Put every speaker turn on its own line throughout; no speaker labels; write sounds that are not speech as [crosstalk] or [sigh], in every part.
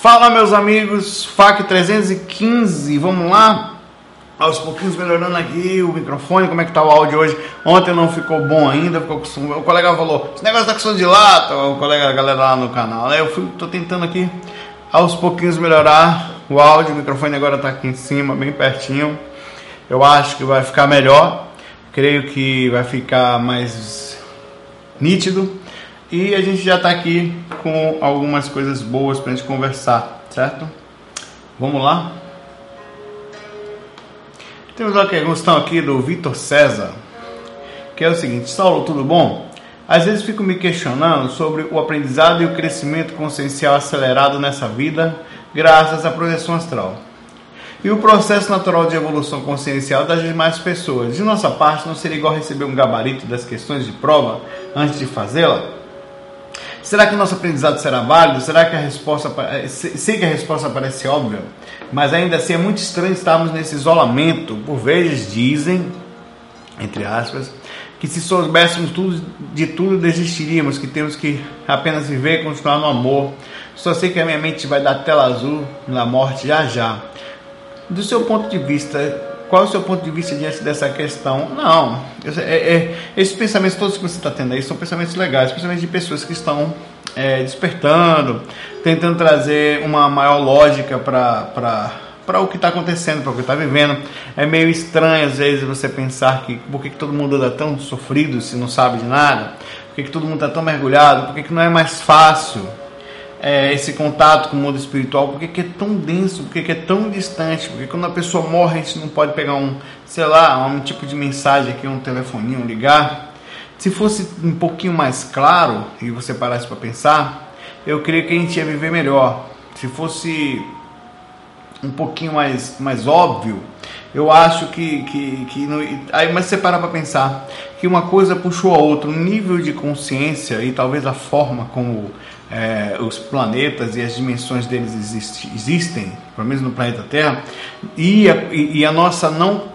Fala meus amigos, FAC 315, vamos lá? Aos pouquinhos melhorando aqui o microfone, como é que tá o áudio hoje? Ontem não ficou bom ainda, ficou com... o colega falou, esse negócio tá com som de lata, o colega, a galera lá no canal? Eu fui, tô tentando aqui aos pouquinhos melhorar o áudio, o microfone agora tá aqui em cima, bem pertinho. Eu acho que vai ficar melhor, creio que vai ficar mais nítido e a gente já está aqui com algumas coisas boas para a gente conversar, certo? Vamos lá? Temos uma questão aqui do Vitor César, que é o seguinte: Saulo, tudo bom? Às vezes fico me questionando sobre o aprendizado e o crescimento consciencial acelerado nessa vida, graças à projeção astral. E o processo natural de evolução consciencial das demais pessoas. De nossa parte, não seria igual receber um gabarito das questões de prova antes de fazê-la? Será que nosso aprendizado será válido? Será que a resposta. Eh, sei que a resposta parece óbvia, mas ainda assim é muito estranho estarmos nesse isolamento. Por vezes dizem, entre aspas, que se soubéssemos tudo, de tudo desistiríamos, que temos que apenas viver e continuar no amor. Só sei que a minha mente vai dar tela azul na morte já já. Do seu ponto de vista, qual é o seu ponto de vista diante dessa questão? Não, é, é, esses pensamentos todos que você está tendo aí são pensamentos legais, pensamentos de pessoas que estão é, despertando, tentando trazer uma maior lógica para para o que está acontecendo, para o que está vivendo. É meio estranho às vezes você pensar que por que, que todo mundo anda tão sofrido se não sabe de nada, por que, que todo mundo está tão mergulhado, por que, que não é mais fácil é, esse contato com o mundo espiritual, porque que é tão denso, porque que é tão distante, porque quando a pessoa morre a gente não pode pegar um, sei lá, um tipo de mensagem aqui, um telefoninho, ligar. Se fosse um pouquinho mais claro e você parasse para pensar, eu creio que a gente ia viver melhor. Se fosse um pouquinho mais, mais óbvio, eu acho que, que, que aí mas você para para pensar que uma coisa puxou a outra, o nível de consciência e talvez a forma como é, os planetas e as dimensões deles existe, existem, pelo menos no planeta Terra, e a, e a nossa não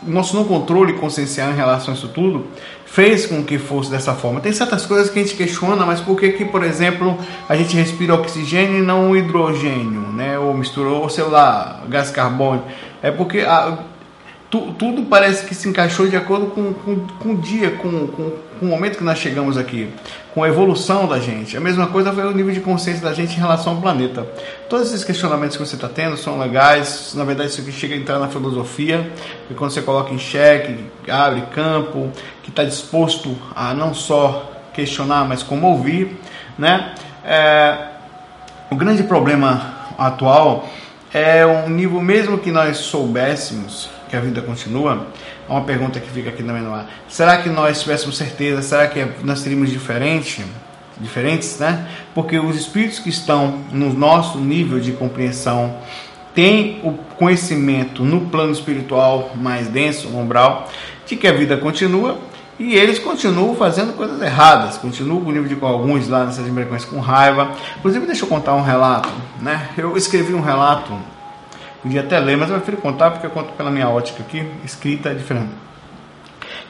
nosso não controle consciencial em relação a isso tudo fez com que fosse dessa forma. Tem certas coisas que a gente questiona, mas por que que, por exemplo, a gente respira oxigênio e não hidrogênio, né? Ou misturou, ou sei lá, gás carbônico. É porque a, tu, tudo parece que se encaixou de acordo com, com, com o dia, com, com, com, o momento que nós chegamos aqui, com a evolução da gente. A mesma coisa foi o nível de consciência da gente em relação ao planeta. Todos esses questionamentos que você está tendo são legais, na verdade isso aqui chega a entrar na filosofia, e quando você coloca em xeque, abre campo, que está disposto a não só questionar, mas como ouvir, né? É, o grande problema atual é um nível, mesmo que nós soubéssemos que a vida continua, é uma pergunta que fica aqui também no ar. Será que nós tivéssemos certeza? Será que nós seríamos diferente, diferentes, né? Porque os espíritos que estão no nosso nível de compreensão têm o conhecimento no plano espiritual mais denso, umbral, de que a vida continua e eles continuam fazendo coisas erradas, continuam com o nível de alguns lá nessas embarcações com raiva. Inclusive, deixa eu contar um relato, né? Eu escrevi um relato Podia até ler, mas eu prefiro contar porque eu conto pela minha ótica aqui, escrita é diferente.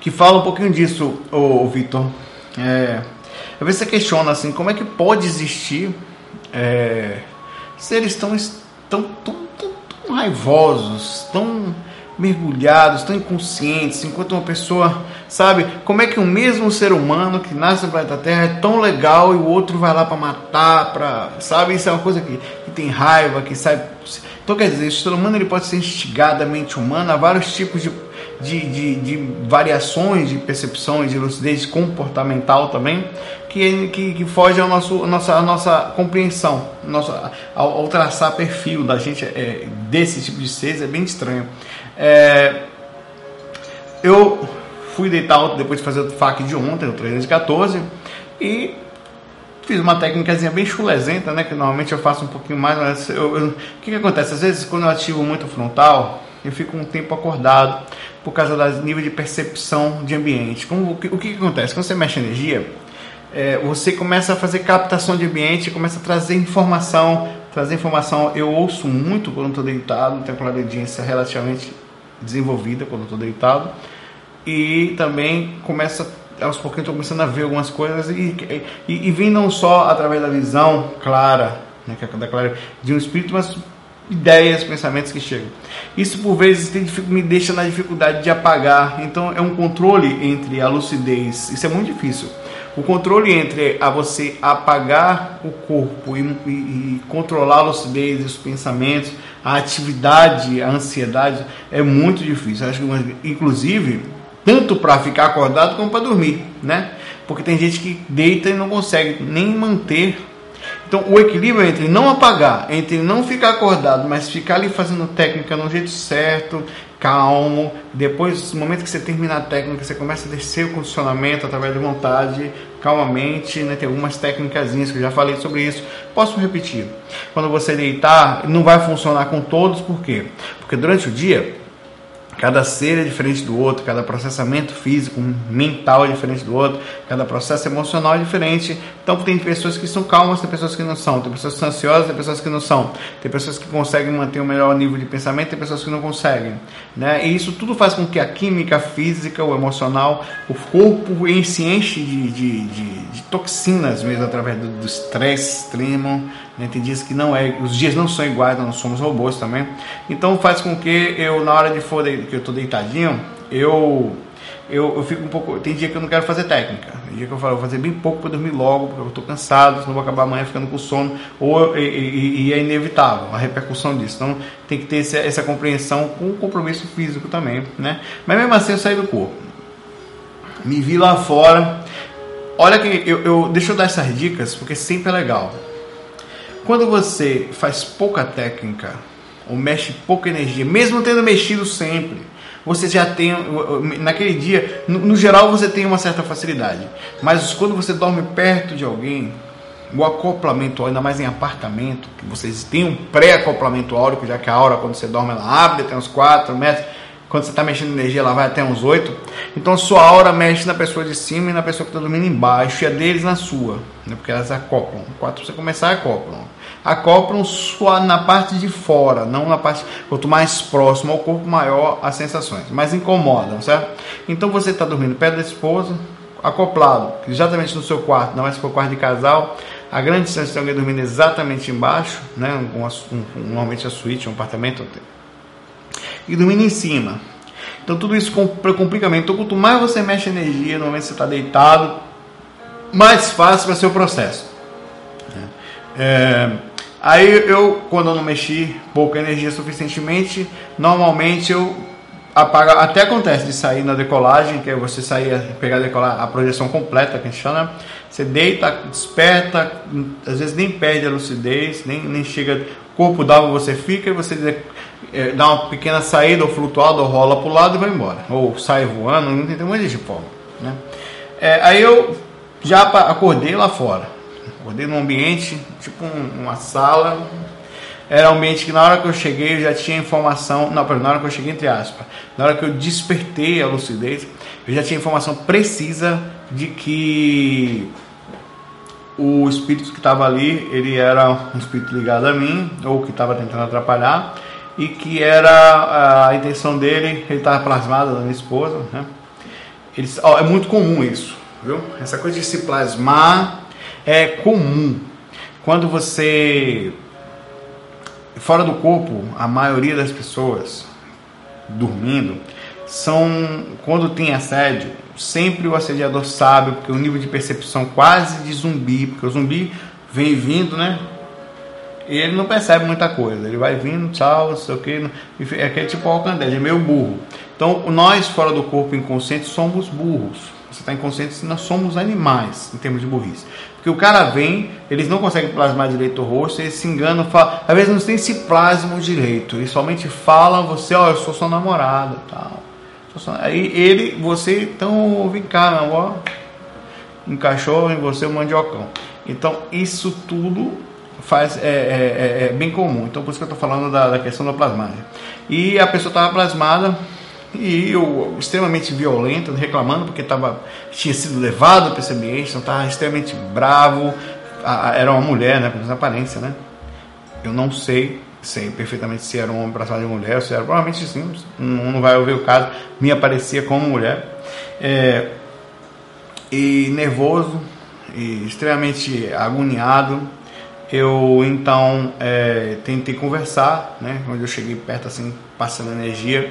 Que fala um pouquinho disso, o, Vitor. É, às vezes você questiona assim, como é que pode existir é, seres tão, tão, tão, tão, tão raivosos, tão mergulhados, tão inconscientes, enquanto uma pessoa, sabe, como é que o mesmo ser humano que nasce no planeta Terra é tão legal e o outro vai lá para matar, para, sabe, isso é uma coisa que, que tem raiva, que sai então, quer dizer, o ser humano ele pode ser instigado, a mente humana, a vários tipos de, de, de, de variações de percepções, de lucidez comportamental também, que, que, que foge à nossa, à nossa compreensão, nossa, ao, ao traçar perfil da gente é, desse tipo de seres, é bem estranho. É, eu fui deitar depois de fazer o FAC de ontem, o 314, e Fiz uma técnicazinha bem chulezenta, né? Que normalmente eu faço um pouquinho mais, mas eu, eu, o que, que acontece? Às vezes quando eu ativo muito o frontal, eu fico um tempo acordado por causa do nível de percepção de ambiente. Como, o, que, o que, que acontece? Quando você mexe energia, é, você começa a fazer captação de ambiente, começa a trazer informação, trazer informação. Eu ouço muito quando estou deitado, tenho uma audiência relativamente desenvolvida quando estou deitado e também começa aos pouquinhos estou começando a ver algumas coisas e, e, e vem não só através da visão clara né, é da clareza de um espírito, mas ideias, pensamentos que chegam. Isso por vezes me deixa na dificuldade de apagar. Então é um controle entre a lucidez. Isso é muito difícil. O controle entre a você apagar o corpo e, e, e controlar a lucidez, os pensamentos, a atividade, a ansiedade é muito difícil. Acho que, inclusive, tanto para ficar acordado como para dormir, né? Porque tem gente que deita e não consegue nem manter então, o equilíbrio entre não apagar, entre não ficar acordado, mas ficar ali fazendo técnica no jeito certo, calmo. Depois, no momento que você terminar a técnica, você começa a descer o condicionamento através da vontade, calmamente. Né? Tem algumas técnicas que eu já falei sobre isso. Posso repetir? Quando você deitar, não vai funcionar com todos, por quê? Porque durante o dia Cada ser é diferente do outro, cada processamento físico, mental é diferente do outro, cada processo emocional é diferente. Então tem pessoas que são calmas, tem pessoas que não são, tem pessoas que são ansiosas, tem pessoas que não são, tem pessoas que conseguem manter o um melhor nível de pensamento, tem pessoas que não conseguem. Né? E isso tudo faz com que a química física, o emocional, o corpo se enche de, de, de, de toxinas mesmo através do estresse extremo, né? Tem dias que não é, os dias não são iguais, nós somos robôs também. Então faz com que eu, na hora de for que eu tô deitadinho, eu, eu, eu fico um pouco. Tem dia que eu não quero fazer técnica. Tem dia que eu falo, vou fazer bem pouco para dormir logo, porque eu tô cansado, senão vou acabar amanhã ficando com sono. Ou, e, e, e, é inevitável a repercussão disso. Então tem que ter essa, essa compreensão com o compromisso físico também, né? Mas mesmo assim eu saí do corpo. Me vi lá fora. Olha que eu, eu deixa eu dar essas dicas, porque sempre é legal. Quando você faz pouca técnica ou mexe pouca energia, mesmo tendo mexido sempre, você já tem naquele dia, no, geral você tem uma certa facilidade, mas quando você dorme perto de alguém, o acoplamento, ainda mais em apartamento, que vocês têm um pré-acoplamento áurico, já que a aura quando você dorme ela abre até uns 4 metros, quando você está mexendo energia ela vai até uns 8. Então a sua aura mexe na pessoa de cima e na pessoa que está dormindo embaixo, e a deles na sua, né? porque elas acoplam. Quando você começar, acoplam acoplam só na parte de fora, não na parte. Quanto mais próximo ao corpo, maior as sensações, mas incomodam, certo? Então você está dormindo perto da esposa, acoplado, exatamente no seu quarto, não é se for quarto de casal. A grande distância de alguém dormindo exatamente embaixo, né? Um, um, normalmente a suíte, um apartamento. E dormindo em cima. Então tudo isso complica muito. Então quanto mais você mexe energia, no momento que você está deitado, mais fácil vai ser o processo. É, Aí eu, quando eu não mexi pouca energia suficientemente, normalmente eu apago. Até acontece de sair na decolagem, que é você sair, pegar a, a projeção completa, que a gente chama. Você deita, desperta, às vezes nem perde a lucidez, nem, nem chega. Corpo dá você fica e você é, dá uma pequena saída ou flutuada, ou rola para o lado e vai embora. Ou sai voando, não tem monte de forma. Né? É, aí eu já acordei lá fora Acordei num ambiente, tipo um, uma sala. Era um ambiente que na hora que eu cheguei eu já tinha informação. Não, na hora que eu cheguei, entre aspas. Na hora que eu despertei a lucidez, eu já tinha informação precisa de que o espírito que estava ali, ele era um espírito ligado a mim, ou que estava tentando atrapalhar, e que era a intenção dele, ele estava plasmado da minha esposa, né? Ó, é muito comum isso, viu? Essa coisa de se plasmar é comum. Quando você fora do corpo, a maioria das pessoas dormindo são quando tem assédio, sempre o assediador sabe, porque o nível de percepção quase de zumbi, porque o zumbi vem vindo, né? E ele não percebe muita coisa, ele vai vindo, tchau, não sei o que, é aquele tipo alcandeja, é meio burro. Então, nós fora do corpo inconsciente somos burros. Você está inconsciente, nós somos animais em termos de burrice. O cara vem, eles não conseguem plasmar direito o rosto, eles se enganam, falam, às vezes não tem se plasmam direito, eles somente falam você, ó, oh, eu sou sua namorada, tal. Aí ele, você, então vem cá, meu ó, encaixou em você o mandiocão. Então isso tudo faz é, é, é, é, bem comum. Então por isso que eu estou falando da, da questão da plasmagem. E a pessoa estava plasmada e eu extremamente violento, reclamando porque tava, tinha sido levado para esse ambiente, então estava extremamente bravo. A, a, era uma mulher, né? Pela aparência, né? Eu não sei, sei perfeitamente se era um homem para de mulher, se era provavelmente sim, não, não vai ouvir o caso. Me aparecia como mulher. É, e nervoso, e extremamente agoniado, Eu então é, tentei conversar, né? Onde eu cheguei perto, assim, passando energia.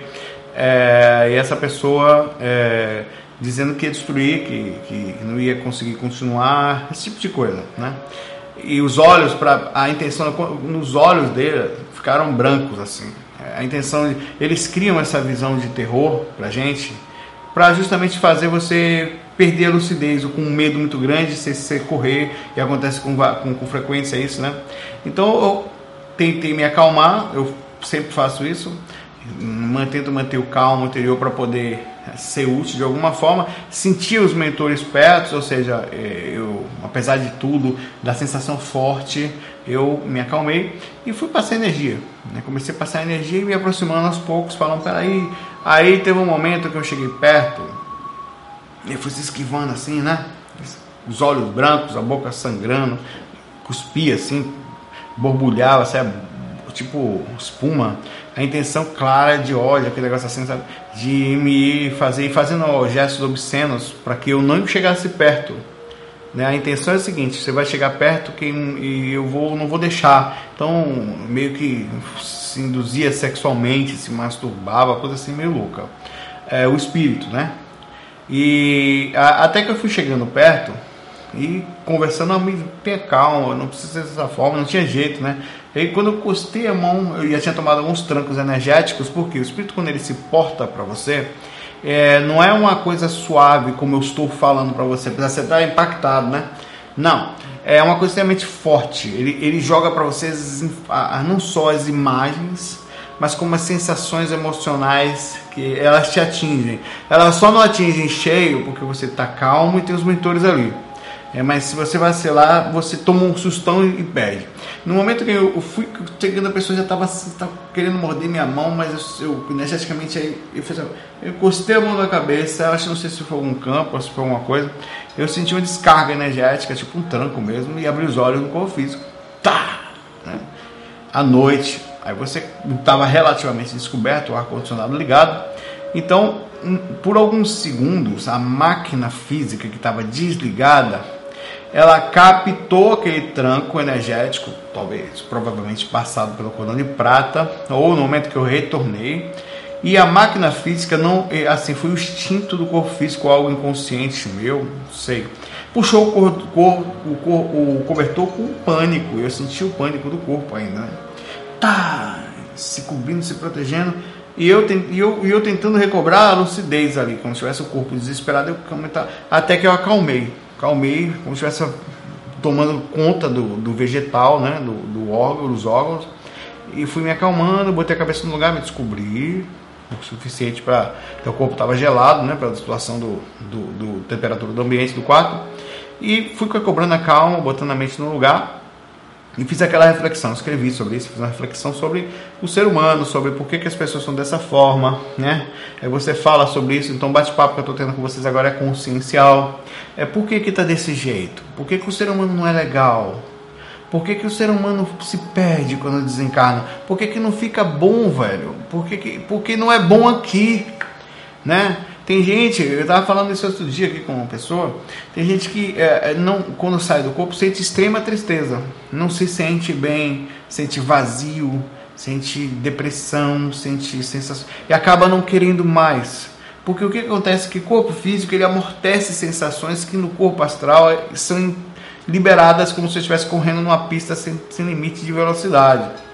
É, e essa pessoa é, dizendo que ia destruir, que, que não ia conseguir continuar, esse tipo de coisa, né? E os olhos, para a intenção, nos olhos dele ficaram brancos, assim. A intenção, eles criam essa visão de terror pra gente, para justamente fazer você perder a lucidez ou com um medo muito grande, se você correr, e acontece com, com, com frequência isso, né? Então eu tentei me acalmar, eu sempre faço isso, tento manter o calmo interior para poder ser útil de alguma forma, sentir os mentores perto, ou seja, é, eu, apesar de tudo, da sensação forte, eu me acalmei e fui passar energia. Né? Comecei a passar energia e me aproximando aos poucos, falando, peraí. Aí teve um momento que eu cheguei perto, e fui se esquivando assim, né? Os olhos brancos, a boca sangrando, cuspia assim, borbulhava, sabe? tipo espuma a intenção clara de ódio, aquele negócio assim, sabe? De me fazer, fazendo gestos obscenos para que eu não chegasse perto. Né? A intenção é a seguinte: você vai chegar perto que, e eu vou, não vou deixar. Então, meio que se induzia sexualmente, se masturbava, coisa assim meio louca. É, o espírito, né? E a, até que eu fui chegando perto, e conversando, me tenha calma, não precisa ser dessa forma, não tinha jeito, né? E aí, quando eu costei a mão, eu já tinha tomado alguns trancos energéticos, porque o espírito, quando ele se porta para você, é, não é uma coisa suave, como eu estou falando para você, apesar você estar impactado, né? Não, é uma coisa extremamente forte. Ele, ele joga para vocês não só as imagens, mas como as sensações emocionais que elas te atingem. Elas só não atingem cheio porque você está calmo e tem os mentores ali. É, mas se você vacilar, você toma um sustão e, perde. No momento que eu, fui chegando, a pessoa já estava assim, querendo morder minha mão, mas eu, eu energeticamente aí, eu, fiz, eu encostei a mão na cabeça, acho não sei se foi algum campo se foi alguma coisa. Eu senti uma descarga energética, tipo um tranco mesmo, e abri os olhos no corpo físico. Tá! Né? À noite, aí você estava relativamente descoberto, o ar-condicionado ligado. Então, por alguns segundos, a máquina física que estava desligada ela captou aquele tranco energético, talvez, provavelmente passado pelo cordão de prata, ou no momento que eu retornei, e a máquina física não, assim, foi o instinto do corpo físico, algo inconsciente meu, não sei. Puxou o, cor, cor, o, cor, o cobertor com pânico, eu senti o pânico do corpo ainda, né? Tá, se cobrindo, se protegendo, e eu, e eu, eu tentando recobrar a lucidez ali, como se tivesse o corpo desesperado, eu, até que eu acalmei calmei, como se estivesse tomando conta do, do vegetal, né, do, do órgão, dos órgãos, e fui me acalmando, botei a cabeça no lugar, me descobri o suficiente para o corpo estava gelado, né, pela situação do, do, do, temperatura do ambiente do quarto, e fui cobrando a calma, botando a mente no lugar, e fiz aquela reflexão, escrevi sobre isso, fiz uma reflexão sobre o ser humano, sobre por que, que as pessoas são dessa forma, né? Aí você fala sobre isso, então bate-papo que eu estou tendo com vocês agora é consciencial. É por que que tá desse jeito? Por que, que o ser humano não é legal? Por que, que o ser humano se perde quando desencarna? Por que, que não fica bom, velho? Por que, que, porque não é bom aqui, né? Tem gente, eu estava falando isso outro dia aqui com uma pessoa, tem gente que é, é, não, quando sai do corpo sente extrema tristeza, não se sente bem, sente vazio, sente depressão, sente sensação e acaba não querendo mais. Porque o que acontece é que o corpo físico ele amortece sensações que no corpo astral são liberadas como se estivesse correndo numa pista sem, sem limite de velocidade.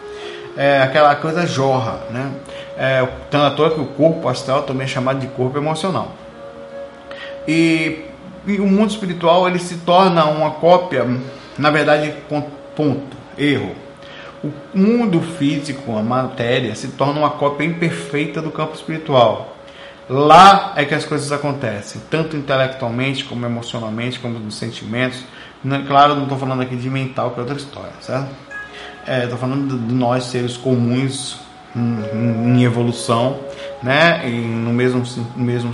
É, aquela coisa jorra, né? É, tanto à toa que o corpo astral também é chamado de corpo emocional. E, e o mundo espiritual ele se torna uma cópia, na verdade, ponto, erro. O mundo físico, a matéria, se torna uma cópia imperfeita do campo espiritual. Lá é que as coisas acontecem, tanto intelectualmente, como emocionalmente, como nos sentimentos. Claro, não estou falando aqui de mental, que é outra história, certo? É, falando de nós, seres comuns, em evolução, né? No mesmo, mesmo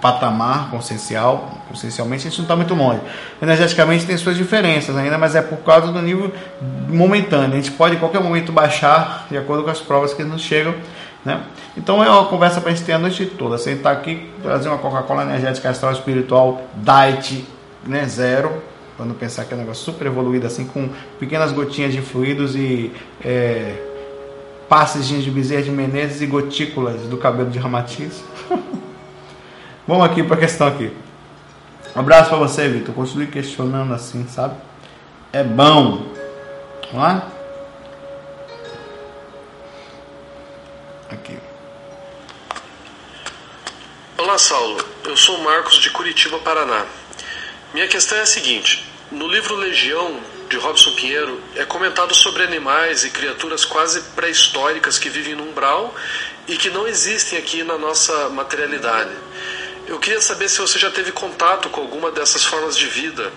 patamar consciencial, consciencialmente a gente não está muito longe. Energeticamente tem suas diferenças ainda, mas é por causa do nível momentâneo. A gente pode em qualquer momento baixar de acordo com as provas que nos chegam. Né? Então é uma conversa para a gente ter a noite toda. Sentar aqui, trazer uma Coca-Cola energética astral espiritual Diet né, zero, Não pensar que é um negócio super evoluído, assim, com pequenas gotinhas de fluidos e é, passes de Bezerra de Menezes e gotículas do cabelo de Ramatiz. [laughs] Vamos aqui para a questão aqui. Um abraço para você, Vitor. Continue questionando assim, sabe? É bom. Vamos lá? Aqui.
Olá, Saulo. Eu sou Marcos de Curitiba, Paraná. Minha questão é a seguinte: no livro Legião de Robson Pinheiro é comentado sobre animais e criaturas quase pré-históricas que vivem no umbral e que não existem aqui na nossa materialidade. Eu queria saber se você já teve contato com alguma dessas formas de vida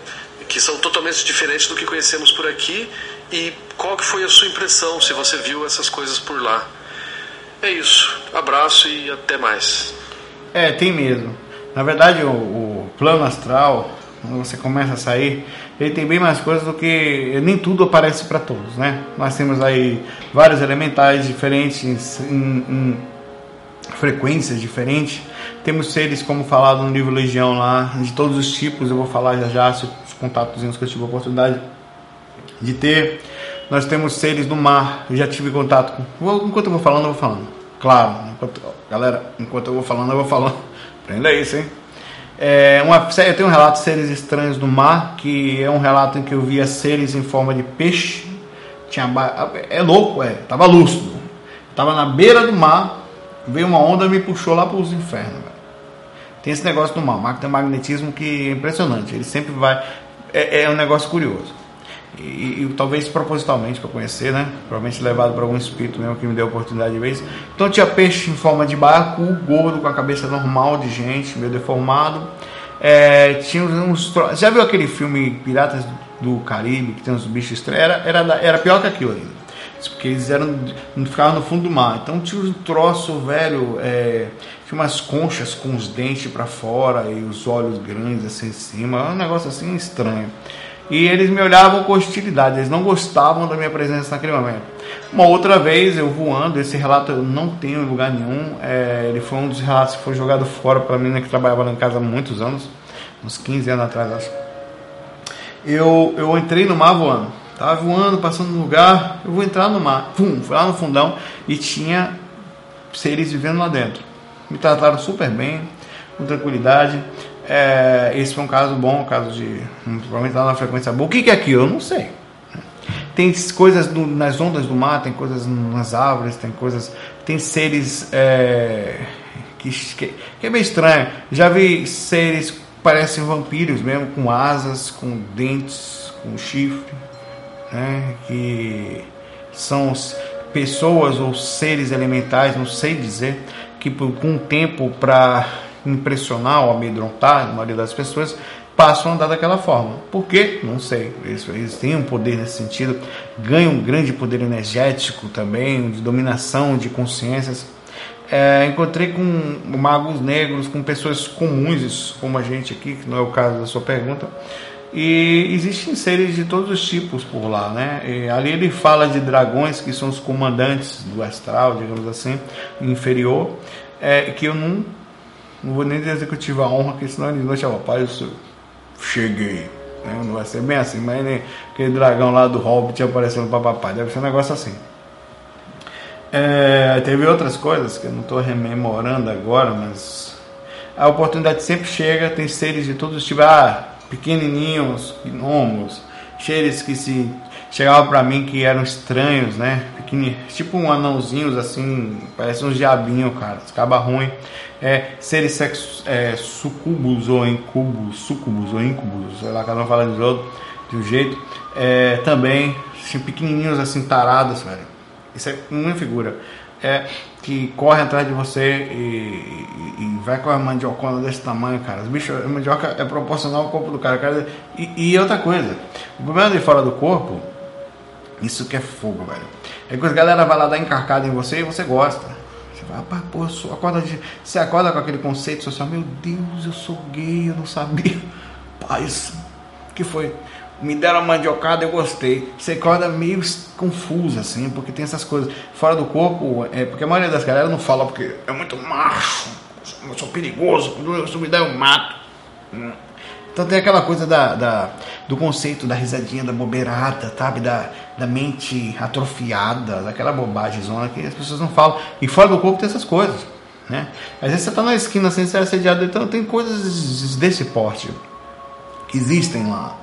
que são totalmente diferentes do que conhecemos por aqui e qual que foi a sua impressão se você viu essas coisas por lá. É isso. Abraço e até mais.
É, tem mesmo. Na verdade, o, o plano astral, quando você começa a sair, ele tem bem mais coisas do que nem tudo aparece para todos, né? Nós temos aí vários elementais diferentes em, em frequências diferentes. Temos seres, como falado no livro Legião lá, de todos os tipos. Eu vou falar já já os contatos que eu tive a oportunidade de ter. Nós temos seres do mar. Eu já tive contato com. Enquanto eu vou falando, eu vou falando. Claro, enquanto, galera, enquanto eu vou falando, eu vou falando. Aprenda isso, hein? É uma, eu tenho um relato de seres estranhos do mar, que é um relato em que eu via seres em forma de peixe. Tinha, é louco, é. Tava lúcido. Tava na beira do mar, veio uma onda e me puxou lá para os infernos. Tem esse negócio do mar. O mar tem um magnetismo que é impressionante. Ele sempre vai. É, é um negócio curioso e, e talvez propositalmente para conhecer, né? Provavelmente levado por algum espírito mesmo que me deu a oportunidade de ver isso. Então tinha peixe em forma de barco, gordo, com a cabeça normal de gente, meio deformado. É, tinha uns. Já viu aquele filme Piratas do Caribe, que tem uns bichos estranhos? Era, era, era pior que aquilo ainda. Porque eles eram, ficavam no fundo do mar. Então tinha um troço velho, é, tinha umas conchas com os dentes para fora e os olhos grandes assim em cima. Um negócio assim estranho e eles me olhavam com hostilidade, eles não gostavam da minha presença naquele momento. Uma outra vez eu voando, esse relato eu não tenho em lugar nenhum, é, ele foi um dos relatos que foi jogado fora para mim, que trabalhava lá em casa há muitos anos, uns 15 anos atrás, acho. Eu, eu entrei no mar voando, estava voando, passando no lugar, eu vou entrar no mar, Pum, fui lá no fundão e tinha seres vivendo lá dentro. Me trataram super bem, com tranquilidade. É, esse foi um caso bom, um caso de. Provavelmente lá na frequência boa. O que, que é aquilo? Eu não sei. Tem coisas nas ondas do mar, tem coisas nas árvores, tem coisas. Tem seres. É, que, que, que, é meio estranho. Já vi seres que parecem vampiros mesmo, com asas, com dentes, com chifre. Né, que são pessoas ou seres elementais, não sei dizer, que por um tempo para impressionar ou amedrontar a maioria das pessoas, passam a andar daquela forma. Por quê? Não sei. Eles, eles têm um poder nesse sentido, ganham um grande poder energético também, de dominação de consciências. É, encontrei com magos negros, com pessoas comuns, como a gente aqui, que não é o caso da sua pergunta. E existem seres de todos os tipos por lá, né? E ali ele fala de dragões, que são os comandantes do astral, digamos assim, inferior, é, que eu não não vou nem dizer que eu tive a honra, porque senão eles vão chamar, pai, eu cheguei. Né? Não vai ser bem assim, mas nem aquele dragão lá do Hobbit aparecendo para papai. Deve ser um negócio assim. É, teve outras coisas que eu não estou rememorando agora, mas a oportunidade sempre chega. Tem seres de todos os tipos, ah, pequenininhos, gnomos, seres que se chegavam para mim que eram estranhos, né? Pequenininhos, tipo um anãozinhos assim, parece uns diabinhos, cara, acaba ruim é, seres sexo, é, sucubos ou incubos, sucubos ou incubos, sei lá, cada um fala de outro, de um jeito, é, também, assim, pequenininhos assim, tarados, velho. Isso é uma figura. É, que corre atrás de você e, e, e vai com a mandiocona desse tamanho, cara. Os bichos, a mandioca é proporcional ao corpo do cara. cara e, e, outra coisa, o problema de fora do corpo, isso que é fogo, velho. É que a galera vai lá dar encarcada em você e você gosta. Pô, acorda de, você acorda com aquele conceito social, meu Deus, eu sou gay, eu não sabia. Paz, que foi? Me deram a mandiocada, eu gostei. Você acorda meio confuso, assim, porque tem essas coisas. Fora do corpo, é porque a maioria das galera não fala porque é muito macho, eu sou perigoso, se me der eu mato. Então tem aquela coisa da, da, do conceito da risadinha, da bobeirada, sabe? Da, da mente atrofiada, daquela bobagem zona que as pessoas não falam. E fora do corpo tem essas coisas. Né? Às vezes você está na esquina sem ser assediado, então tem coisas desse porte que existem lá.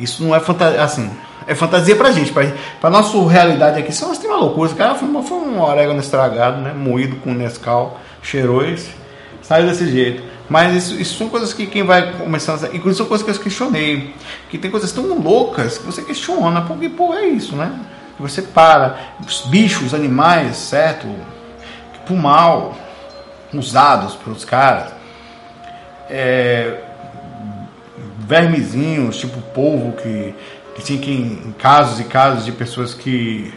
Isso não é fantasia, assim, é fantasia pra gente, pra, pra nossa realidade aqui. Isso é uma loucura. Cara foi, foi um orégano estragado, né? Moído com Nescau, cheirou esse, saiu desse jeito. Mas isso, isso, são coisas que quem vai começando a. Inclusive são coisas que eu questionei. Que tem coisas tão loucas que você questiona, porque, pô, é isso, né? Que você para. Os bichos, animais, certo? Pro mal, usados pelos caras. É, vermezinhos, tipo polvo, que, que tinha que em casos e casos de pessoas que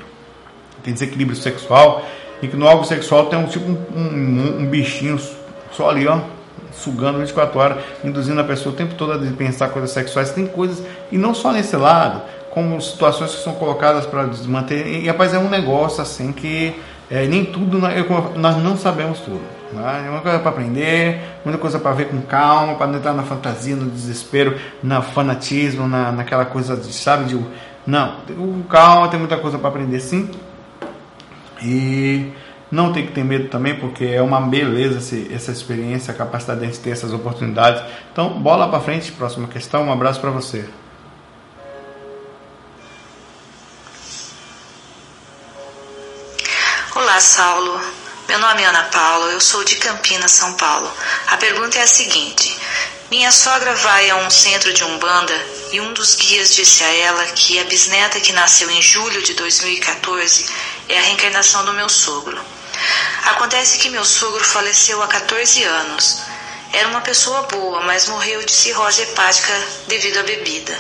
têm desequilíbrio sexual e que no órgão sexual tem um tipo um, um, um bichinho só ali, ó, sugando 24 horas, induzindo a pessoa o tempo todo a pensar coisas sexuais. Tem coisas, e não só nesse lado, como situações que são colocadas para desmanter. E rapaz, é um negócio assim que é, nem tudo nós não sabemos tudo. Né? É uma coisa para aprender, muita coisa para ver com calma, para não entrar na fantasia, no desespero, no fanatismo, na, naquela coisa de, sabe, de não, com calma, tem muita coisa para aprender sim. E não tem que ter medo também, porque é uma beleza esse, essa experiência, a capacidade de a gente ter essas oportunidades. Então, bola para frente, próxima questão. Um abraço para você.
Olá, Saulo. Meu nome é Ana Paula, eu sou de Campinas, São Paulo. A pergunta é a seguinte: minha sogra vai a um centro de umbanda e um dos guias disse a ela que a bisneta que nasceu em julho de 2014 é a reencarnação do meu sogro. Acontece que meu sogro faleceu há 14 anos. Era uma pessoa boa, mas morreu de cirrose hepática devido à bebida.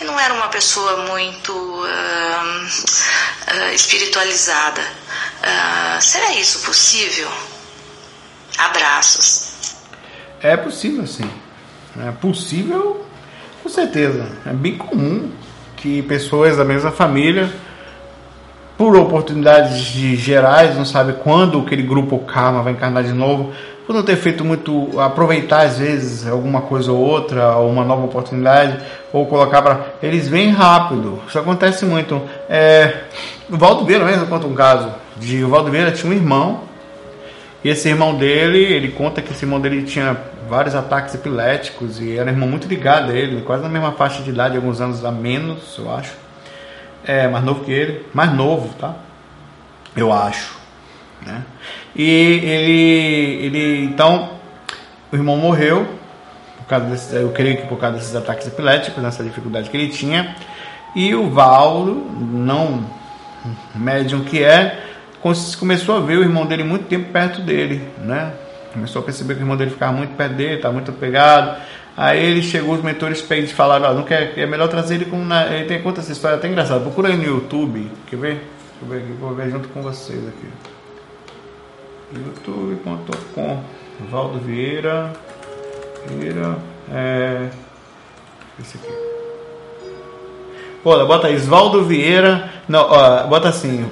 E não era uma pessoa muito uh, uh, espiritualizada. Uh, será isso possível? Abraços.
É possível, sim. É possível, com certeza. É bem comum que pessoas da mesma família, por oportunidades de gerais, não sabe quando aquele grupo karma vai encarnar de novo, por não ter feito muito, aproveitar às vezes alguma coisa ou outra, ou uma nova oportunidade, ou colocar para. Eles vêm rápido. Isso acontece muito. É, o Valdo Vieira mesmo conta um caso de o Valdo Vieira tinha um irmão e esse irmão dele, ele conta que esse irmão dele tinha vários ataques epiléticos e era um irmão muito ligado a ele, quase na mesma faixa de idade, alguns anos a menos, eu acho. É, mais novo que ele, mais novo, tá? Eu acho, né? E ele, ele então, o irmão morreu por causa desses, eu creio que por causa desses ataques epiléticos, nessa dificuldade que ele tinha. E o Valdo, não médium que é, começou a ver o irmão dele muito tempo perto dele, né? Começou a perceber que o irmão dele ficava muito perto dele, tá muito apegado. Aí ele chegou, os mentores falaram, ah, não quer, é melhor trazer ele como na, ele tem conta essa história até engraçada. Procura aí no YouTube, quer ver? Deixa eu ver aqui, vou ver junto com vocês aqui. youtube.com Valdo Vieira Vieira é esse aqui. Pô, bota Isvaldo Vieira. Não, ó, bota assim: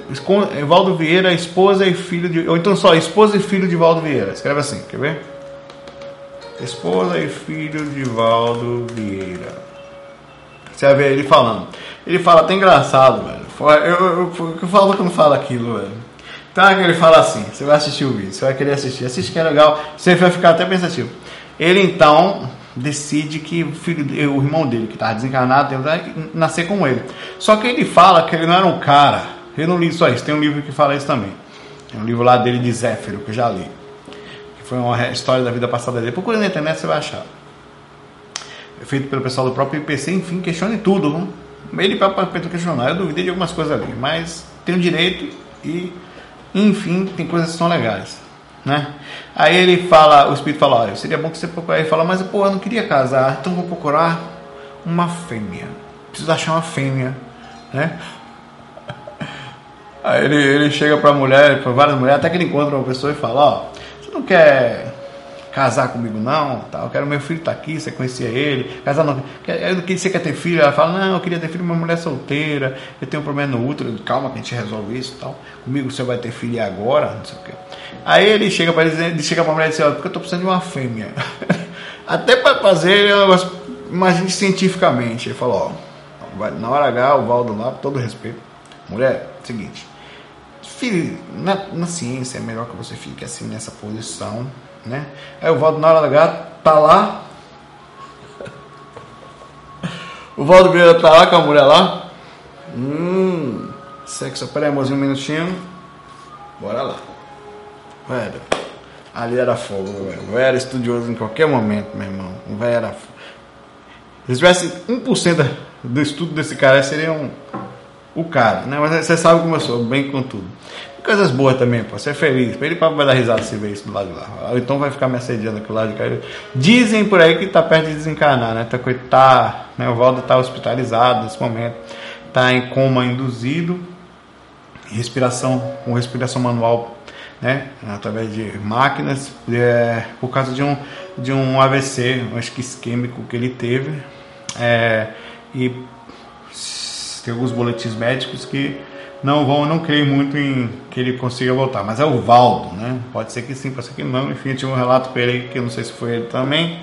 Valdo Vieira, esposa e filho de. Ou então só esposa e filho de Valdo Vieira. Escreve assim, quer ver? Esposa e filho de Valdo Vieira. Você vai ver ele falando. Ele fala até engraçado, velho. Eu, eu, eu, eu falo quando fala aquilo, velho. Então ele fala assim: você vai assistir o vídeo, você vai querer assistir. Assiste que é legal, você vai ficar até pensativo. Ele então decide que o, filho, o irmão dele, que estava desencarnado, vai nascer com ele. Só que ele fala que ele não era um cara. Eu não li só isso, tem um livro que fala isso também. Tem um livro lá dele de Zéfiro, que eu já li. Foi uma história da vida passada dele. Procura na internet, você vai achar. É feito pelo pessoal do próprio IPC, enfim, questione tudo. Viu? Ele próprio questionar. Eu duvidei de algumas coisas ali, mas tem o direito e, enfim, tem coisas que são legais né? Aí ele fala, o espírito fala, olha, seria bom que você procurasse. Ele fala, mas pô, eu não queria casar, então vou procurar uma fêmea. Preciso achar uma fêmea, né? [laughs] Aí ele, ele chega pra mulher, pra várias mulheres, até que ele encontra uma pessoa e fala, ó, não quer casar comigo não, tá? eu quero meu filho tá aqui, você conhecia ele, casar não, eu que você quer ter filho? Ela fala, não, eu queria ter filho, uma mulher solteira, eu tenho um problema no útero, calma que a gente resolve isso, tal. Comigo você vai ter filho agora, não sei o quê. Aí ele chega para ele, chega para mulher e diz, olha, porque eu tô precisando de uma fêmea. [laughs] Até para fazer é imagine cientificamente. Ele falou, ó, na hora H, o Valdo lá, todo respeito, mulher, seguinte, na, na, ciência é melhor que você fique assim nessa posição, né? Aí o Valdo na hora H tá lá. [laughs] O Valdo Vieira tá lá com a mulher lá. Hum, sexo, peraí, amorzinho, um minutinho. Bora lá. Velho, ali era fogo, velho. Velho era estudioso em qualquer momento, meu irmão. O velho era fogo. Se tivesse 1% do estudo desse cara, seria um, o cara, né? Mas você sabe como eu sou, bem com tudo. Coisas boas também, pô. Ser feliz. Ele vai dar risada se ver isso do lado de lá. Então vai ficar me assediando aqui do lado de cá. Dizem por aí que tá perto de desencarnar, né? Tá, tá, né? O Valdo tá hospitalizado nesse momento. Tá em coma induzido. Respiração, com respiração manual, né? Através de máquinas. É, por causa de um, de um AVC, acho que isquêmico que ele teve. É, e tem alguns boletins médicos que não vão, não creio muito em que ele consiga voltar. Mas é o Valdo, né? Pode ser que sim, pode ser que não. Enfim, eu tive um relato com ele que eu não sei se foi ele também.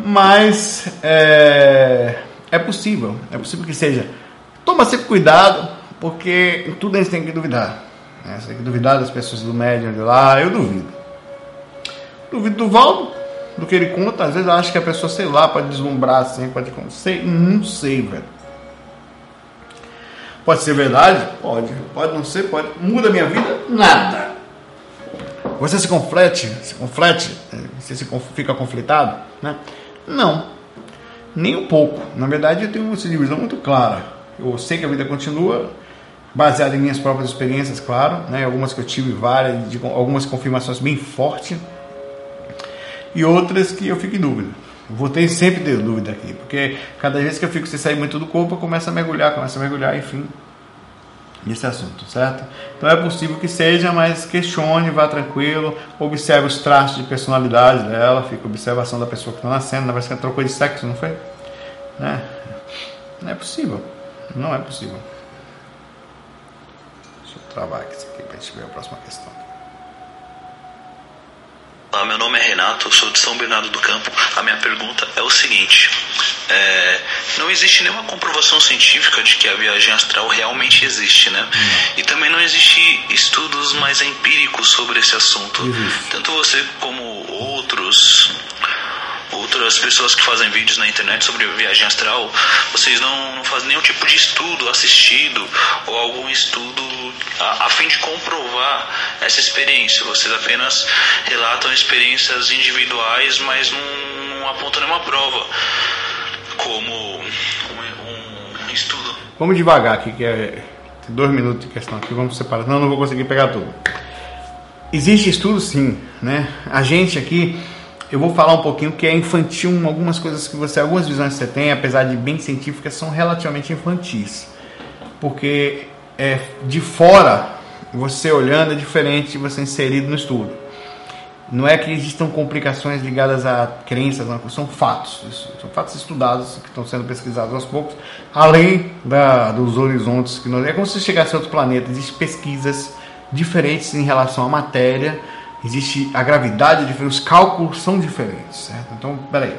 Mas é, é possível, é possível que seja. Toma sempre cuidado, porque tudo a gente tem que duvidar. Né? Você tem que duvidar das pessoas do médium de lá, eu duvido. Duvido do Valdo, do que ele conta. Às vezes eu acho que a pessoa, sei lá, pode deslumbrar assim, pode. Sei, não sei, velho. Pode ser verdade? Pode. Pode não ser? Pode. Muda a minha vida? Nada. Você se conflete? Se conflete? Você se fica conflitado? Né? Não. Nem um pouco. Na verdade, eu tenho uma divisão muito clara. Eu sei que a vida continua, baseada em minhas próprias experiências, claro. Né? Algumas que eu tive várias, de, algumas confirmações bem fortes. E outras que eu fico em dúvida. Vou ter sempre ter dúvida aqui, porque cada vez que eu fico sem sair muito do corpo, eu começo a mergulhar, começo a mergulhar, enfim, nesse assunto, certo? Então é possível que seja, mas questione, vá tranquilo, observe os traços de personalidade dela, fica observação da pessoa que está nascendo, na verdade que trocou de sexo, não foi? Né? Não é possível, não é possível. Deixa eu travar aqui aqui para a gente ver a próxima questão.
Olá, meu nome é Renato, sou de São Bernardo do Campo. A minha pergunta é o seguinte: é, não existe nenhuma comprovação científica de que a viagem astral realmente existe, né? E também não existe estudos mais empíricos sobre esse assunto. Tanto você como outros outras pessoas que fazem vídeos na internet sobre viagem astral, vocês não, não fazem nenhum tipo de estudo assistido ou algum estudo a, a, fim de comprovar essa experiência. Vocês apenas relatam experiências individuais, mas não, não apontam nenhuma prova como um, um, estudo.
Vamos devagar aqui, que é dois minutos de questão aqui, vamos separar, senão eu não vou conseguir pegar tudo. Existe estudo sim, né? A gente aqui eu vou falar um pouquinho que é infantil, algumas coisas que você, algumas visões que você tem, apesar de bem científicas, são relativamente infantis. Porque é, de fora, você olhando é diferente de você inserido no estudo. Não é que existam complicações ligadas a crenças, não, são fatos. São fatos estudados que estão sendo pesquisados aos poucos, além da, dos horizontes que nós. É como se chegasse a outro planeta. Existem pesquisas diferentes em relação à matéria existe a gravidade diferente, os cálculos são diferentes, certo? Então, peraí.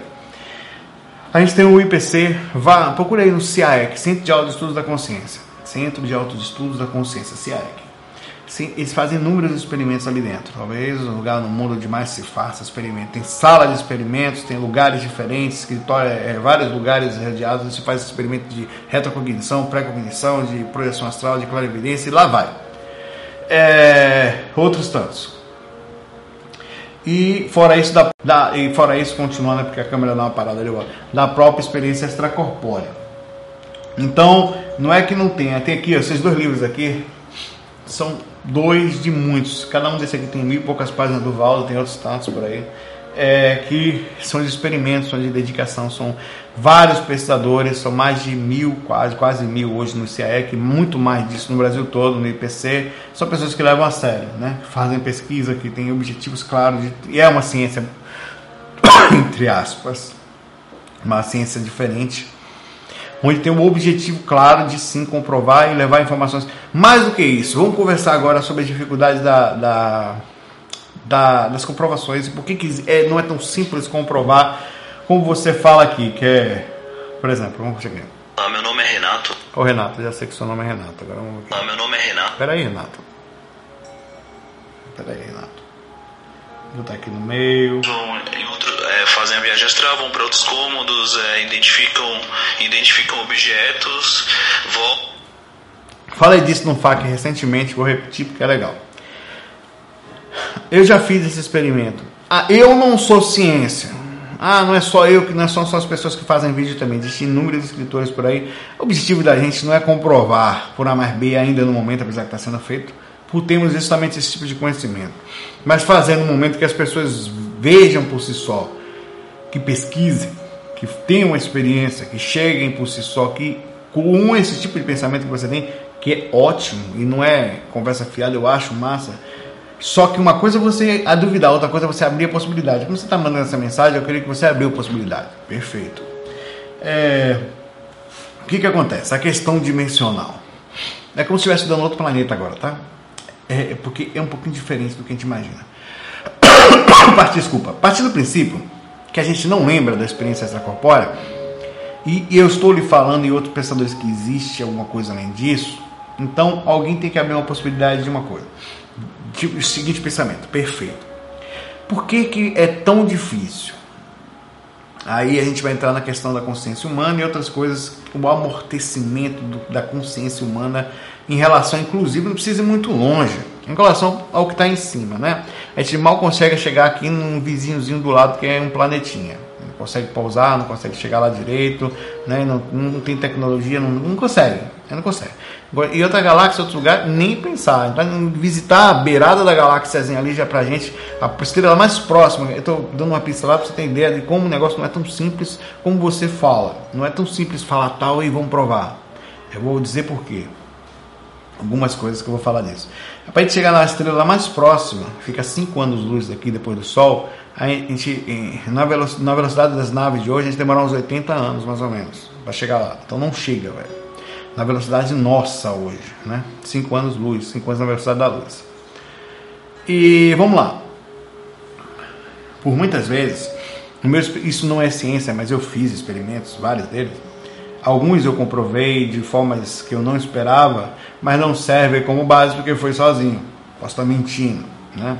A gente tem o IPC, vá, procura aí no CIAEC, Centro de Autoestudos da Consciência. Centro de Autoestudos da Consciência, CIAEC. Eles fazem inúmeros experimentos ali dentro. Talvez o lugar no mundo onde mais se faça experimento. Tem sala de experimentos, tem lugares diferentes, escritório, é, vários lugares radiados. Se faz experimento de retrocognição, pré-cognição, de projeção astral, de clarividência e lá vai. É, outros tantos. E fora isso, da, da, e fora isso, continuando, porque a câmera dá uma parada ali, da própria experiência extracorpórea. Então, não é que não tenha, tem aqui, ó, esses dois livros aqui, são dois de muitos. Cada um desse aqui tem mil e poucas páginas do Valdo, tem outros tantos por aí é, que são de experimentos, são de dedicação, são vários pesquisadores, são mais de mil, quase, quase mil hoje no CIAEC, muito mais disso no Brasil todo, no IPC, são pessoas que levam a sério, né? fazem pesquisa, que têm objetivos claros, de, e é uma ciência, [coughs] entre aspas, uma ciência diferente, onde tem um objetivo claro de sim comprovar e levar informações. Mais do que isso, vamos conversar agora sobre as dificuldades da, da da, das comprovações e por que, que é, não é tão simples comprovar como você fala aqui, que é, por exemplo, vamos chegar.
Ah, meu nome é Renato.
Ô Renato, já sei que seu nome é Renato. Agora vamos
Ah, meu nome é Renato.
Pera aí, Renato. Pera aí, Renato. Vou botar aqui no meio.
Outro, é, fazem a viagem astral, vão para outros cômodos, é, identificam, identificam objetos, vão.
Falei disso no FAQ recentemente, vou repetir porque é legal. Eu já fiz esse experimento. Ah, eu não sou ciência. Ah, não é só eu, que não são só as pessoas que fazem vídeo também. Existem inúmeros escritores por aí. O objetivo da gente não é comprovar por A mais B ainda no momento, apesar que está sendo feito, por termos justamente esse tipo de conhecimento. Mas fazer no momento que as pessoas vejam por si só, que pesquisem, que tenham experiência, que cheguem por si só, que com esse tipo de pensamento que você tem, que é ótimo e não é conversa fiada, eu acho massa. Só que uma coisa é você a duvidar, outra coisa é você abrir a possibilidade. Como você está mandando essa mensagem, eu queria que você abriu a possibilidade. Perfeito. É... O que, que acontece? A questão dimensional. É como se estivesse dando outro planeta agora, tá? É, porque é um pouquinho diferente do que a gente imagina. [coughs] Desculpa. Partir do princípio que a gente não lembra da experiência extracorpórea, e, e eu estou lhe falando e outros pensadores que existe alguma coisa além disso, então alguém tem que abrir uma possibilidade de uma coisa. Tipo, o seguinte pensamento, perfeito. Por que, que é tão difícil? Aí a gente vai entrar na questão da consciência humana e outras coisas, o amortecimento do, da consciência humana em relação, inclusive, não precisa ir muito longe, em relação ao que está em cima, né? A gente mal consegue chegar aqui num vizinhozinho do lado que é um planetinha. Não consegue pousar, não consegue chegar lá direito, né? não, não tem tecnologia, não, não consegue, não consegue. E outra galáxia, outro lugar, nem pensar. Então, visitar a beirada da galáxiazinha ali já pra gente, a estrela mais próxima. Eu tô dando uma pista lá pra você ter ideia de como o negócio não é tão simples como você fala. Não é tão simples falar tal e vamos provar. Eu vou dizer por quê. Algumas coisas que eu vou falar disso. Para a gente chegar na estrela mais próxima, fica 5 anos luz daqui depois do Sol, a gente, na velocidade das naves de hoje, a gente demora uns 80 anos mais ou menos para chegar lá. Então não chega, velho na velocidade nossa hoje, né? 5 anos luz, 5 anos na velocidade da luz. E vamos lá. Por muitas vezes, isso não é ciência, mas eu fiz experimentos, vários deles. Alguns eu comprovei de formas que eu não esperava, mas não servem como base porque foi sozinho. Posso estar mentindo, né?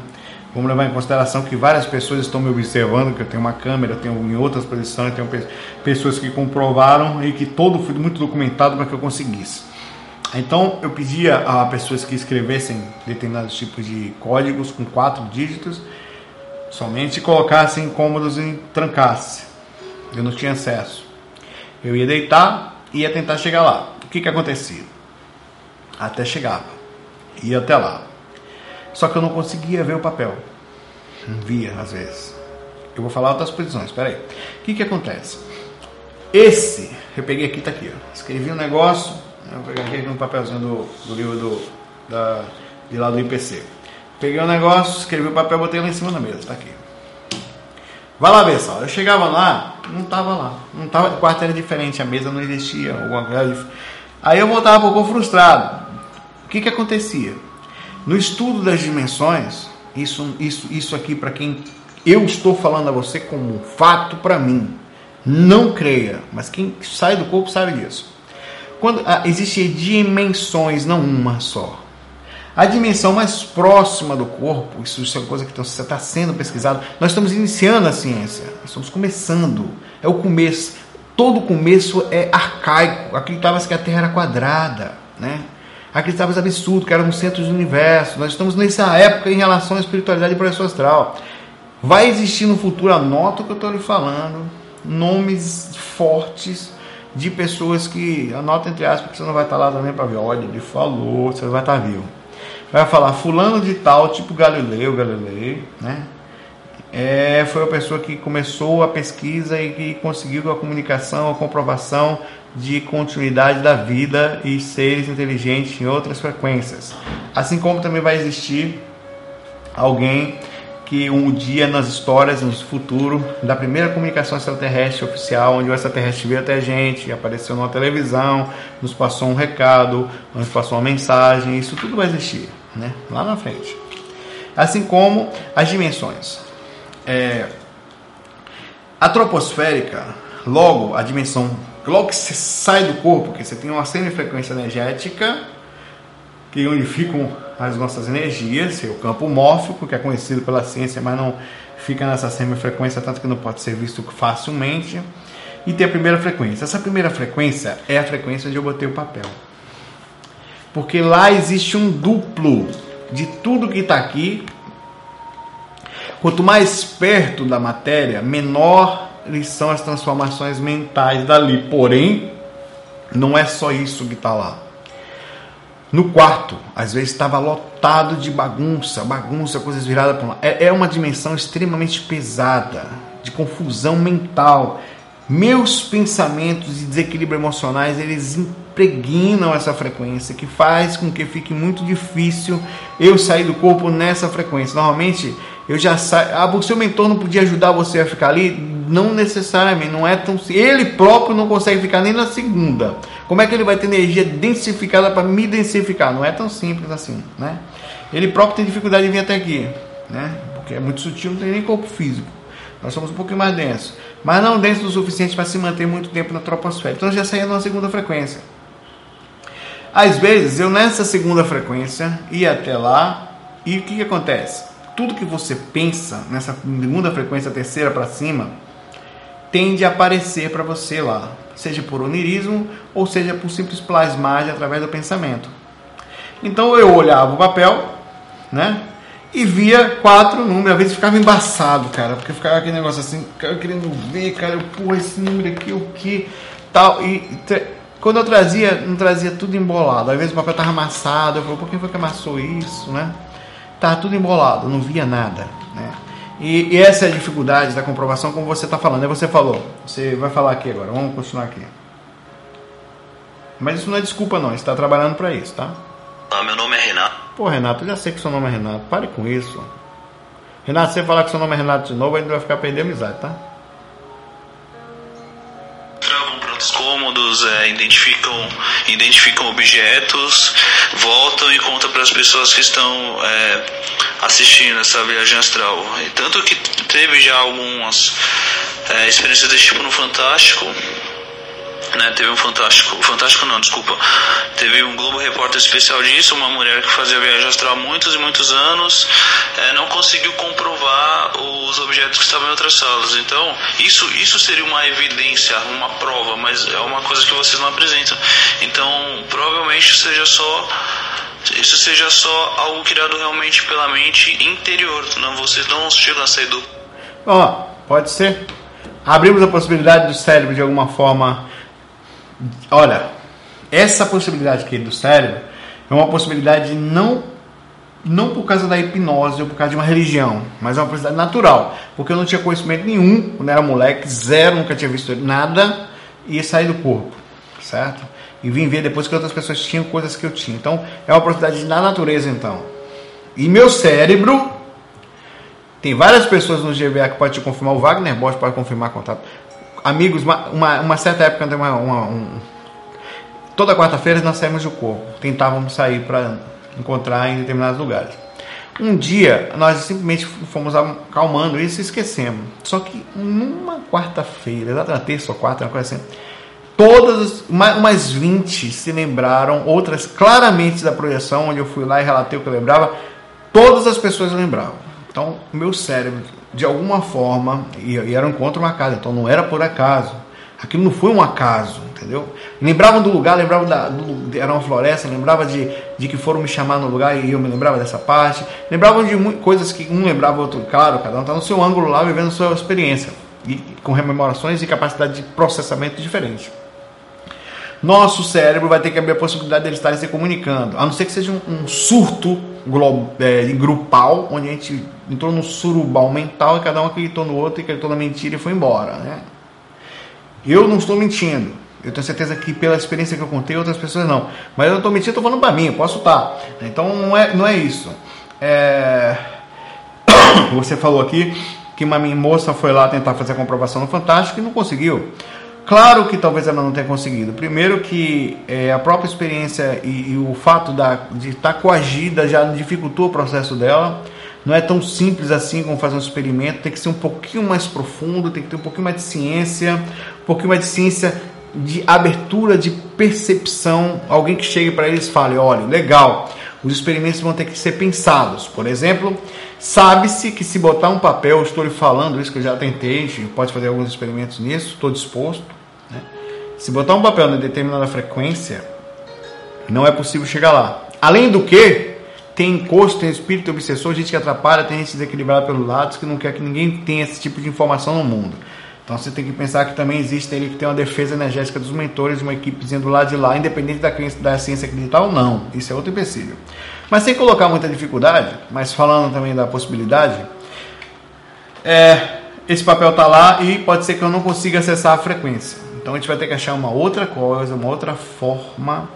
Vamos levar em consideração que várias pessoas estão me observando, que eu tenho uma câmera, eu tenho em outras posições, tenho pessoas que comprovaram e que todo foi muito documentado para que eu conseguisse. Então eu pedia a pessoas que escrevessem determinados tipos de códigos com quatro dígitos, somente colocassem cômodos e trancasse. Eu não tinha acesso. Eu ia deitar e ia tentar chegar lá. O que que acontecia? Até chegava. Ia até lá. Só que eu não conseguia ver o papel. Não via, às vezes. Eu vou falar outras posições, espera aí. O que que acontece? Esse, eu peguei aqui, tá aqui, ó. Escrevi um negócio, eu peguei aqui no papelzinho do, do livro do, da, de lá do IPC. Peguei um negócio, escrevi o papel, botei lá em cima da mesa, tá aqui. Vai lá ver só. Eu chegava lá, não tava lá. Não tava, o quarto era diferente, a mesa não existia, alguma coisa. Aí eu voltava um pouco frustrado. O que que acontecia? No estudo das dimensões, isso, isso, isso aqui para quem eu estou falando a você como fato para mim, não creia, mas quem sai do corpo sabe disso. Quando ah, existem dimensões, não uma só. A dimensão mais próxima do corpo, isso, isso é coisa que está sendo pesquisado. Nós estamos iniciando a ciência, estamos começando. É o começo. Todo começo é arcaico. Acreditava que a Terra era quadrada, né? Acreditava em absurdo, que era um centro do universo. Nós estamos nessa época em relação à espiritualidade e projeção astral. Vai existir no futuro, anota o que eu estou lhe falando, nomes fortes de pessoas que, anota entre aspas, porque você não vai estar lá também para ver, olha, ele falou, você vai estar vivo. Vai falar, fulano de tal, tipo Galileu, Galilei, né? É, foi a pessoa que começou a pesquisa e que conseguiu a comunicação, a comprovação de continuidade da vida e seres inteligentes em outras frequências. Assim como também vai existir alguém que um dia nas histórias, no futuro, da primeira comunicação extraterrestre oficial, onde o extraterrestre veio até a gente, apareceu numa televisão, nos passou um recado, nos passou uma mensagem, isso tudo vai existir, né? Lá na frente. Assim como as dimensões. É, A troposférica, logo a dimensão, logo que você sai do corpo, que você tem uma semifrequência energética, que onde ficam as nossas energias, o campo mórfico, que é conhecido pela ciência, mas não fica nessa semifrequência, tanto que não pode ser visto facilmente. E tem a primeira frequência. Essa primeira frequência é a frequência onde eu botei o papel. Porque lá existe um duplo de tudo que está aqui. Quanto mais perto da matéria, menores são as transformações mentais dali. Porém, não é só isso que está lá. No quarto, às vezes estava lotado de bagunça, bagunça, coisas viradas para lá. É, é uma dimensão extremamente pesada, de confusão mental. Meus pensamentos de desequilíbrio emocionais, eles impregnam essa frequência, que faz com que fique muito difícil eu sair do corpo nessa frequência. Normalmente, eu já saio. Ah, o seu mentor não podia ajudar você a ficar ali? Não necessariamente, não é tão. Ele próprio não consegue ficar nem na segunda. Como é que ele vai ter energia densificada para me densificar? Não é tão simples assim, né? Ele próprio tem dificuldade de vir até aqui, né? Porque é muito sutil, não tem nem corpo físico. Nós somos um pouquinho mais densos, mas não denso o suficiente para se manter muito tempo na troposfera. Então já saía numa segunda frequência. Às vezes eu nessa segunda frequência ia até lá e o que, que acontece? Tudo que você pensa nessa segunda frequência, terceira para cima, tende a aparecer para você lá seja por onirismo ou seja por simples plasmagem através do pensamento. Então eu olhava o papel, né? E via quatro números, às vezes ficava embaçado, cara, porque ficava aquele negócio assim, cara, querendo ver, cara, eu, porra, esse número aqui, o que, tal, e quando eu trazia, não trazia tudo embolado, às vezes o papel estava amassado, eu falei, por que foi que amassou isso, né? Tava tudo embolado, não via nada, né? E, e, essa é a dificuldade da comprovação, como você está falando. Aí você falou, você vai falar aqui agora, vamos continuar aqui. Mas isso não é desculpa, não. Você está trabalhando para isso, tá?
Ah, meu nome é Renato.
Pô, Renato, eu já sei que seu nome é Renato. Pare com isso. Renato, se você falar que seu nome é Renato de novo, a gente vai ficar perdendo amizade, tá?
Cômodos, é, identificam, identificam objetos, voltam e contam para as pessoas que estão. É, assistindo essa viagem astral. E tanto que teve já algumas é, experiências desse tipo no Fantástico. Né, teve um fantástico, fantástico não, desculpa. Teve um Globo Repórter especial disso, uma mulher que fazia viagem astral há muitos e muitos anos, é, não conseguiu comprovar os objetos que estavam em outras salas. Então, isso, isso seria uma evidência, uma prova, mas é uma coisa que vocês não apresentam. Então, provavelmente seja só isso seja só algo criado realmente pela mente interior, não vocês não chegam a sair do.
Ó, pode ser. Abrimos a possibilidade do cérebro de alguma forma. Olha, essa possibilidade aqui do cérebro é uma possibilidade não não por causa da hipnose ou por causa de uma religião, mas é uma possibilidade natural, porque eu não tinha conhecimento nenhum quando era moleque, zero, nunca tinha visto nada e sair do corpo, certo? e vim ver depois que outras pessoas tinham coisas que eu tinha. Então, é uma oportunidade da natureza, então. E meu cérebro, tem várias pessoas no GVA que podem te confirmar, o Wagner Bosch pode confirmar contato. Amigos, uma, uma, certa época, uma, uma, um, toda quarta-feira nós saímos do corpo, tentávamos sair para encontrar em determinados lugares. Um dia nós simplesmente fomos acalmando isso e esquecemos. Só que numa quarta-feira, exatamente terça ou quarta, uma coisa assim, Todas, umas 20 se lembraram, outras claramente da projeção, onde eu fui lá e relatei o que eu lembrava. Todas as pessoas lembravam. Então, meu cérebro, de alguma forma, e, e era um encontro marcado, então não era por acaso. Aquilo não foi um acaso, entendeu? Lembravam do lugar, lembravam da. Do, era uma floresta, lembrava de, de que foram me chamar no lugar e eu me lembrava dessa parte. Lembravam de coisas que um lembrava, outro, claro, cada um está no seu ângulo lá, vivendo a sua experiência. E com rememorações e capacidade de processamento diferente nosso cérebro vai ter que abrir a possibilidade deles estarem se comunicando. A não ser que seja um, um surto global, é, grupal, onde a gente entrou no surubal mental e cada um acreditou no outro e acreditou na mentira e foi embora. Né? Eu não estou mentindo. Eu tenho certeza que pela experiência que eu contei, outras pessoas não. Mas eu não estou mentindo, estou falando para mim, eu posso estar. Então não é, não é isso. É... [coughs] Você falou aqui que uma minha moça foi lá tentar fazer a comprovação no Fantástico e não conseguiu. Claro que talvez ela não tenha conseguido. Primeiro que é, a própria experiência e, e o fato da, de estar tá coagida já dificultou o processo dela. Não é tão simples assim como fazer um experimento, tem que ser um pouquinho mais profundo, tem que ter um pouquinho mais de ciência, um pouquinho mais de ciência de abertura de percepção, alguém que chegue para eles e fale, olha, legal, os experimentos vão ter que ser pensados. Por exemplo, sabe-se que se botar um papel, estou lhe falando isso que eu já tentei, pode fazer alguns experimentos nisso, estou disposto. Né? Se botar um papel em determinada frequência, não é possível chegar lá. Além do que, tem encosto, tem espírito obsessor, gente que atrapalha, tem gente desequilibrada pelos lados, que não quer que ninguém tenha esse tipo de informação no mundo. Então você tem que pensar que também existe ele que tem uma defesa energética dos mentores, uma equipezinha do lado de lá, independente da, da ciência acreditar ou não. Isso é outro empecilho. Mas sem colocar muita dificuldade, mas falando também da possibilidade, é, esse papel está lá e pode ser que eu não consiga acessar a frequência. Então a gente vai ter que achar uma outra coisa, uma outra forma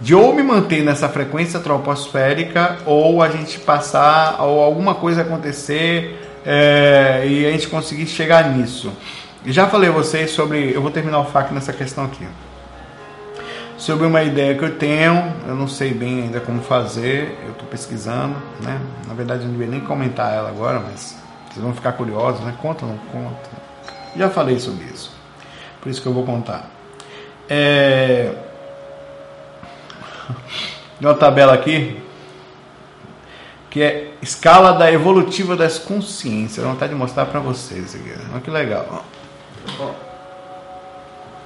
de ou me manter nessa frequência troposférica ou a gente passar ou alguma coisa acontecer é, e a gente conseguir chegar nisso. Já falei a vocês sobre. Eu vou terminar o FAQ nessa questão aqui. Sobre uma ideia que eu tenho, eu não sei bem ainda como fazer, eu estou pesquisando, né? Na verdade, eu não devia nem comentar ela agora, mas vocês vão ficar curiosos, né? Conta ou não conta? Já falei sobre isso, por isso que eu vou contar. É... Tem uma tabela aqui que é escala da evolutiva das consciências. Vou vontade de mostrar para vocês aqui. Olha que legal. Ó.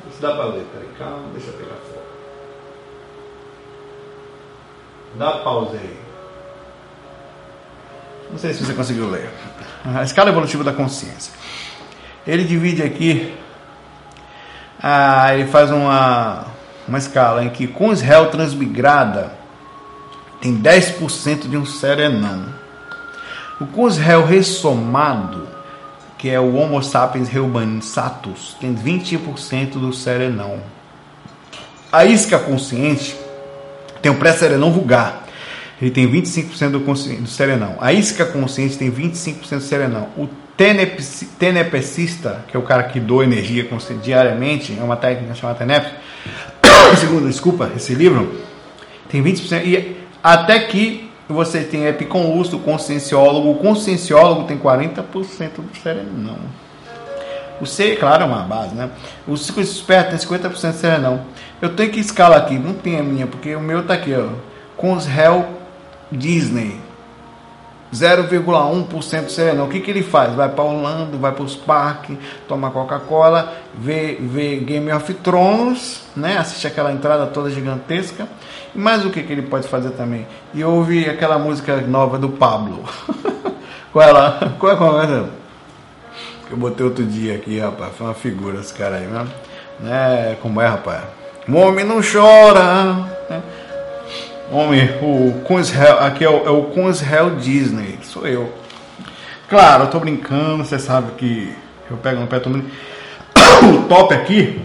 Isso dá para ler, peraí, calma, deixa eu pegar foto. Dá pausa aí. Não sei se você conseguiu ler. A escala evolutiva da consciência. Ele divide aqui, ah, ele faz uma, uma escala em que com réu transmigrada tem 10% de um serenão. O Cusrel ressomado que é o Homo sapiens reubansatus, tem 20% do serenão. A isca consciente tem o pré-serenão vulgar, ele tem 25% do, do serenão. A isca consciente tem 25% do serenão. O tenepecista, que é o cara que doa energia diariamente, é uma técnica chamada tenep, segundo, desculpa, esse livro, tem 20%. E até que você tem epicom o conscienciólogo. O conscienciólogo tem 40% do serenão. O C, claro, é uma base, né? O ciclo esperto tem 50% de serenão. Eu tenho que escalar aqui, não tem a minha, porque o meu tá aqui, ó. Com os réu Disney. 0,1% do serenão. O que, que ele faz? Vai para Orlando, vai para os parques, toma Coca-Cola, vê, vê Game of Thrones, né? assiste aquela entrada toda gigantesca mas o que, que ele pode fazer também? E ouve aquela música nova do Pablo. [laughs] qual é lá? Qual é a conversa? Eu botei outro dia aqui, rapaz. Foi uma figura esse cara aí, né? né? Como é, rapaz? O homem não chora. Né? Homem, o Kunsel, aqui é o, é o Disney. Sou eu. Claro, eu tô brincando, você sabe que eu pego no pé todo mundo. [coughs] O top aqui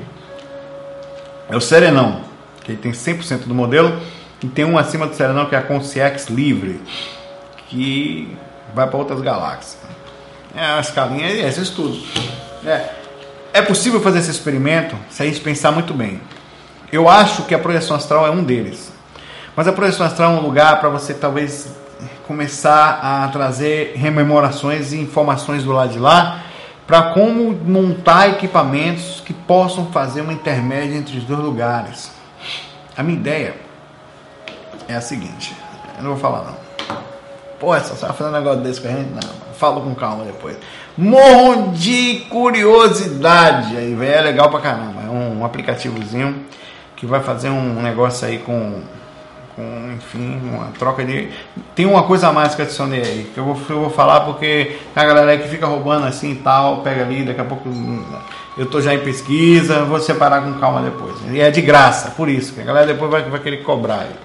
é o Serenão que tem 100% do modelo, e tem um acima do Serenão que é a Concierge Livre, que vai para outras galáxias. É a escalinha é estudo. É, é possível fazer esse experimento se a gente pensar muito bem. Eu acho que a projeção astral é um deles. Mas a projeção astral é um lugar para você talvez começar a trazer rememorações e informações do lado de lá para como montar equipamentos que possam fazer uma intermédia entre os dois lugares. A minha ideia é a seguinte: eu não vou falar não. Pô, essa só fazer um negócio desse com a gente? Não, falo com calma depois. Morro de curiosidade. Aí, velho, é legal pra caramba. É um aplicativozinho que vai fazer um negócio aí com com, enfim, uma troca de. Tem uma coisa a mais que adicionei aí, que eu vou, eu vou falar porque a galera que fica roubando assim e tal, pega ali, daqui a pouco eu tô já em pesquisa, vou separar com calma depois. E é de graça, por isso, que a galera depois vai, vai querer cobrar aí.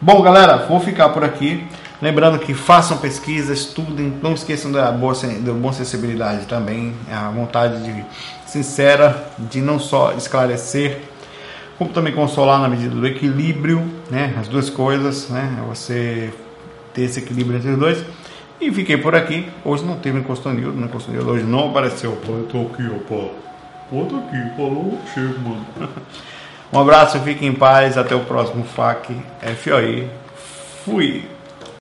Bom, galera, vou ficar por aqui. Lembrando que façam pesquisa, estudem, não esqueçam da boa, da boa sensibilidade também, a vontade de, sincera de não só esclarecer, como também consolar na medida do equilíbrio, né? As duas coisas, né? Você ter esse equilíbrio entre os dois. E fiquei por aqui. Hoje não teve Encostonildo, no Encostonildo hoje não apareceu. Pô, eu tô aqui, ó, pô. Pô, tô aqui, falou, chego, mano. [laughs] um abraço, fique em paz, até o próximo FAC FOI. Fui!